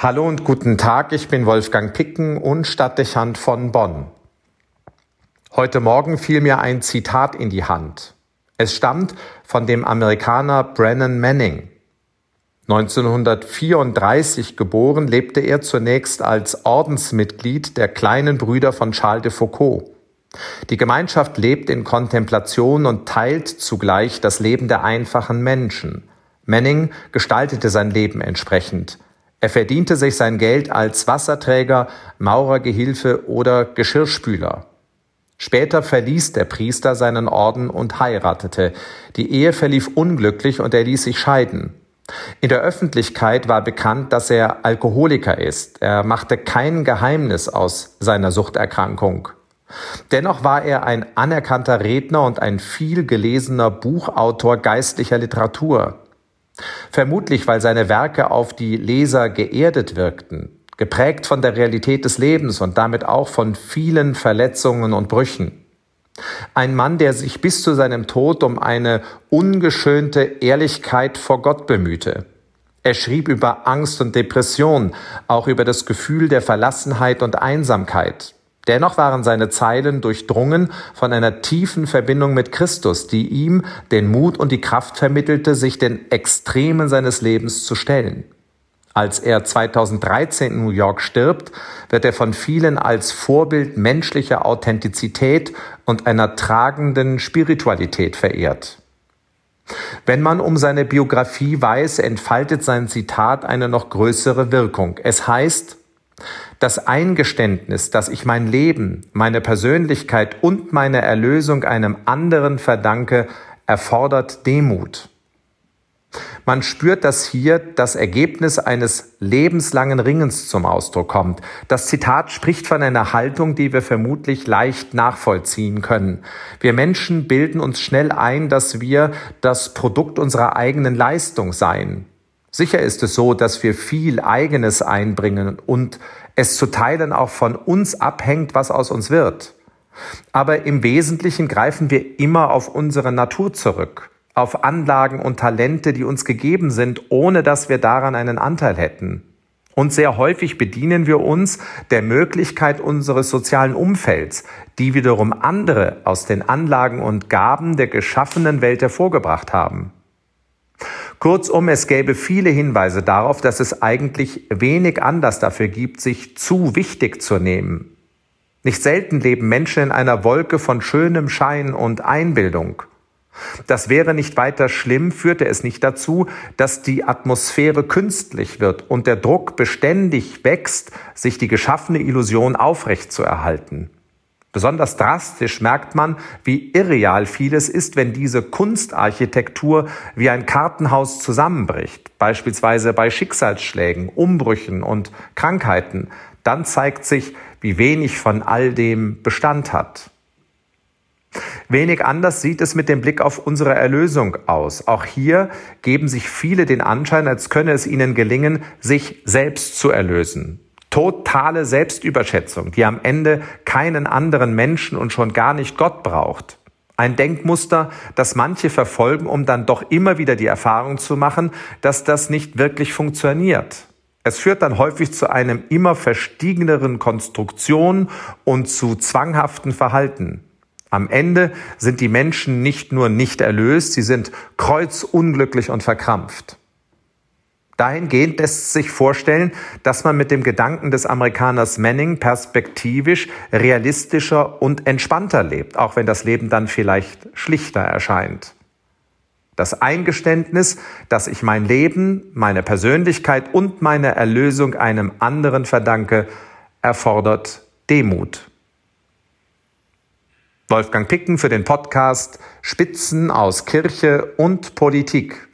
Hallo und guten Tag, ich bin Wolfgang Picken und Stadtdechant von Bonn. Heute Morgen fiel mir ein Zitat in die Hand. Es stammt von dem Amerikaner Brennan Manning. 1934 geboren, lebte er zunächst als Ordensmitglied der kleinen Brüder von Charles de Foucault. Die Gemeinschaft lebt in Kontemplation und teilt zugleich das Leben der einfachen Menschen. Manning gestaltete sein Leben entsprechend. Er verdiente sich sein Geld als Wasserträger, Maurergehilfe oder Geschirrspüler. Später verließ der Priester seinen Orden und heiratete. Die Ehe verlief unglücklich und er ließ sich scheiden. In der Öffentlichkeit war bekannt, dass er Alkoholiker ist. Er machte kein Geheimnis aus seiner Suchterkrankung. Dennoch war er ein anerkannter Redner und ein viel gelesener Buchautor geistlicher Literatur. Vermutlich, weil seine Werke auf die Leser geerdet wirkten, geprägt von der Realität des Lebens und damit auch von vielen Verletzungen und Brüchen. Ein Mann, der sich bis zu seinem Tod um eine ungeschönte Ehrlichkeit vor Gott bemühte. Er schrieb über Angst und Depression, auch über das Gefühl der Verlassenheit und Einsamkeit. Dennoch waren seine Zeilen durchdrungen von einer tiefen Verbindung mit Christus, die ihm den Mut und die Kraft vermittelte, sich den Extremen seines Lebens zu stellen. Als er 2013 in New York stirbt, wird er von vielen als Vorbild menschlicher Authentizität und einer tragenden Spiritualität verehrt. Wenn man um seine Biografie weiß, entfaltet sein Zitat eine noch größere Wirkung. Es heißt, das Eingeständnis, dass ich mein Leben, meine Persönlichkeit und meine Erlösung einem anderen verdanke, erfordert Demut. Man spürt, dass hier das Ergebnis eines lebenslangen Ringens zum Ausdruck kommt. Das Zitat spricht von einer Haltung, die wir vermutlich leicht nachvollziehen können. Wir Menschen bilden uns schnell ein, dass wir das Produkt unserer eigenen Leistung seien. Sicher ist es so, dass wir viel eigenes einbringen und es zu teilen auch von uns abhängt, was aus uns wird. Aber im Wesentlichen greifen wir immer auf unsere Natur zurück, auf Anlagen und Talente, die uns gegeben sind, ohne dass wir daran einen Anteil hätten. Und sehr häufig bedienen wir uns der Möglichkeit unseres sozialen Umfelds, die wiederum andere aus den Anlagen und Gaben der geschaffenen Welt hervorgebracht haben. Kurzum, es gäbe viele Hinweise darauf, dass es eigentlich wenig Anlass dafür gibt, sich zu wichtig zu nehmen. Nicht selten leben Menschen in einer Wolke von schönem Schein und Einbildung. Das wäre nicht weiter schlimm, führte es nicht dazu, dass die Atmosphäre künstlich wird und der Druck beständig wächst, sich die geschaffene Illusion aufrechtzuerhalten. Besonders drastisch merkt man, wie irreal vieles ist, wenn diese Kunstarchitektur wie ein Kartenhaus zusammenbricht, beispielsweise bei Schicksalsschlägen, Umbrüchen und Krankheiten. Dann zeigt sich, wie wenig von all dem Bestand hat. Wenig anders sieht es mit dem Blick auf unsere Erlösung aus. Auch hier geben sich viele den Anschein, als könne es ihnen gelingen, sich selbst zu erlösen. Totale Selbstüberschätzung, die am Ende keinen anderen Menschen und schon gar nicht Gott braucht. Ein Denkmuster, das manche verfolgen, um dann doch immer wieder die Erfahrung zu machen, dass das nicht wirklich funktioniert. Es führt dann häufig zu einem immer verstiegeneren Konstruktion und zu zwanghaften Verhalten. Am Ende sind die Menschen nicht nur nicht erlöst, sie sind kreuzunglücklich und verkrampft. Dahingehend lässt sich vorstellen, dass man mit dem Gedanken des Amerikaners Manning perspektivisch realistischer und entspannter lebt, auch wenn das Leben dann vielleicht schlichter erscheint. Das Eingeständnis, dass ich mein Leben, meine Persönlichkeit und meine Erlösung einem anderen verdanke, erfordert Demut. Wolfgang Picken für den Podcast Spitzen aus Kirche und Politik.